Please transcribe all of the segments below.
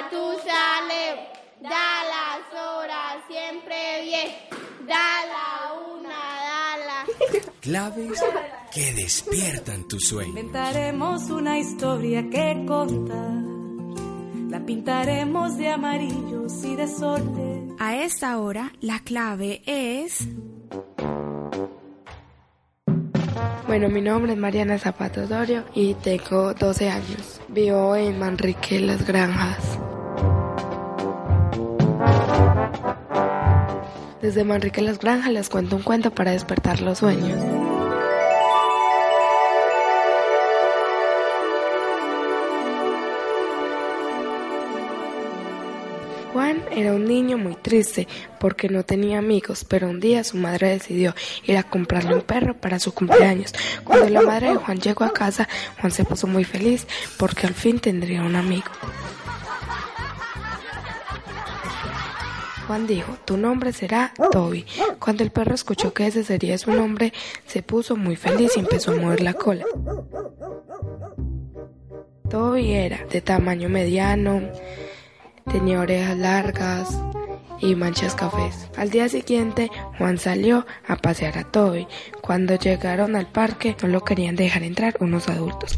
Matusalem, da las horas siempre bien, da la una, da la... Claves que despiertan tu sueño. Inventaremos una historia que contar. La pintaremos de amarillos y de soles. A esta hora, la clave es... Bueno, mi nombre es Mariana Zapato Dorio y tengo 12 años. Vivo en Manrique, Las Granjas. Desde Manrique, Las Granjas les cuento un cuento para despertar los sueños. Juan era un niño muy triste porque no tenía amigos, pero un día su madre decidió ir a comprarle un perro para su cumpleaños. Cuando la madre de Juan llegó a casa, Juan se puso muy feliz porque al fin tendría un amigo. Juan dijo, tu nombre será Toby. Cuando el perro escuchó que ese sería su nombre, se puso muy feliz y empezó a mover la cola. Toby era de tamaño mediano, tenía orejas largas y manchas cafés. Al día siguiente, Juan salió a pasear a Toby. Cuando llegaron al parque, no lo querían dejar entrar unos adultos.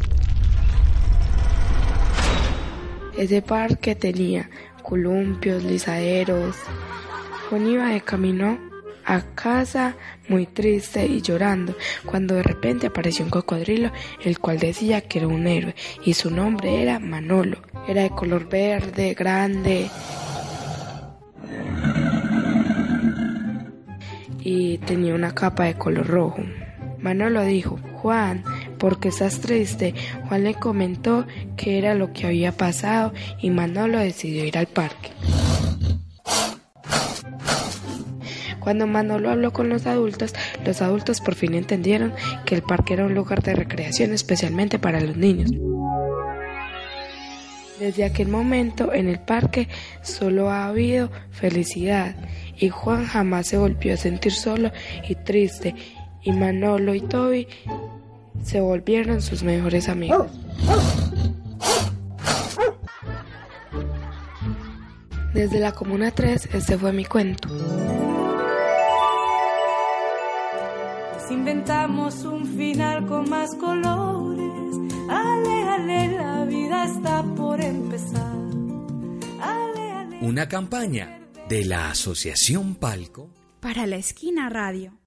Ese parque tenía columpios, lisaderos. Juan iba de camino a casa muy triste y llorando cuando de repente apareció un cocodrilo el cual decía que era un héroe y su nombre era Manolo. Era de color verde, grande y tenía una capa de color rojo. Manolo dijo, Juan, ¿por qué estás triste? Juan le comentó qué era lo que había pasado y Manolo decidió ir al parque. Cuando Manolo habló con los adultos, los adultos por fin entendieron que el parque era un lugar de recreación especialmente para los niños. Desde aquel momento en el parque solo ha habido felicidad y Juan jamás se volvió a sentir solo y triste y Manolo y Toby se volvieron sus mejores amigos. Desde la Comuna 3 este fue mi cuento. inventamos un final con más colores. Ale, ale, la vida está por empezar. Ale, ale. Una campaña de la Asociación Palco para la esquina radio.